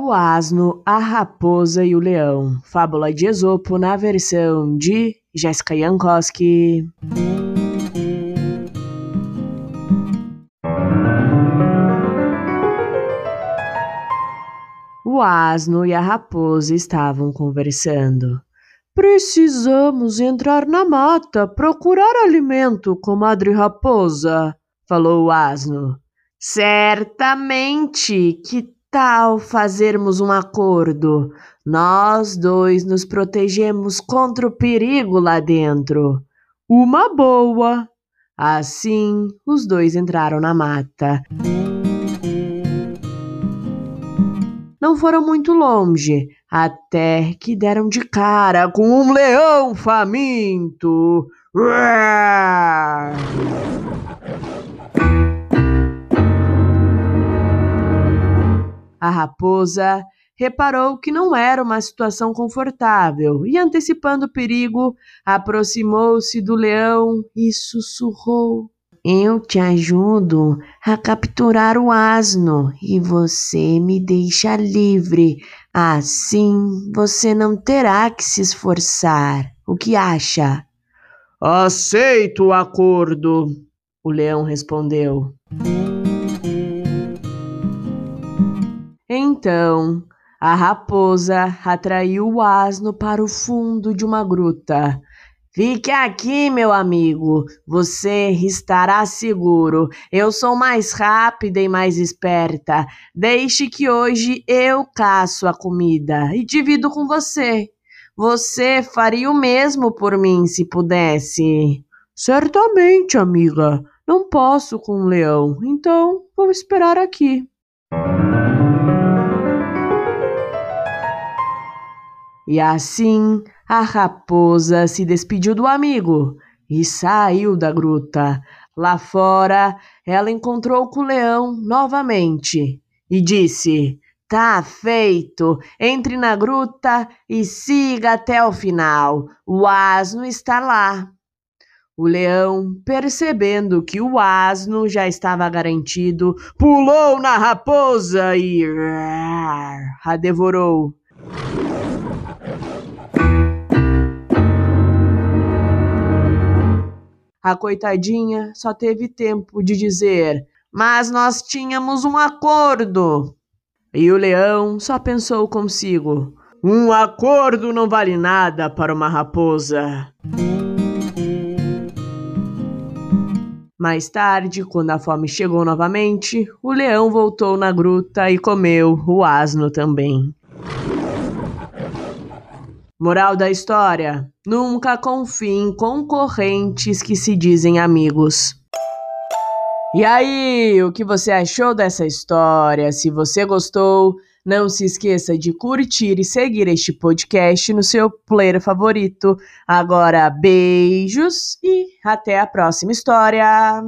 O asno, a raposa e o leão. Fábula de Esopo na versão de Jéssica Jankowski. O asno e a raposa estavam conversando. Precisamos entrar na mata, procurar alimento, comadre raposa, falou o asno. Certamente, que tal fazermos um acordo? Nós dois nos protegemos contra o perigo lá dentro. Uma boa. Assim, os dois entraram na mata. Não foram muito longe, até que deram de cara com um leão faminto. A raposa reparou que não era uma situação confortável e, antecipando o perigo, aproximou-se do leão e sussurrou: eu te ajudo a capturar o asno e você me deixa livre. Assim você não terá que se esforçar. O que acha? Aceito o acordo, o leão respondeu. Então, a raposa atraiu o asno para o fundo de uma gruta. Fique aqui, meu amigo. Você estará seguro. Eu sou mais rápida e mais esperta. Deixe que hoje eu caço a comida e divido com você. Você faria o mesmo por mim se pudesse. Certamente, amiga. Não posso com um leão, então vou esperar aqui. E assim a raposa se despediu do amigo e saiu da gruta. Lá fora, ela encontrou com o leão novamente e disse: Tá feito. Entre na gruta e siga até o final. O asno está lá. O leão, percebendo que o asno já estava garantido, pulou na raposa e a devorou. A coitadinha só teve tempo de dizer: Mas nós tínhamos um acordo. E o leão só pensou consigo: Um acordo não vale nada para uma raposa. Mais tarde, quando a fome chegou novamente, o leão voltou na gruta e comeu o asno também. Moral da história: nunca confie em concorrentes que se dizem amigos. E aí, o que você achou dessa história? Se você gostou, não se esqueça de curtir e seguir este podcast no seu player favorito. Agora, beijos e até a próxima história!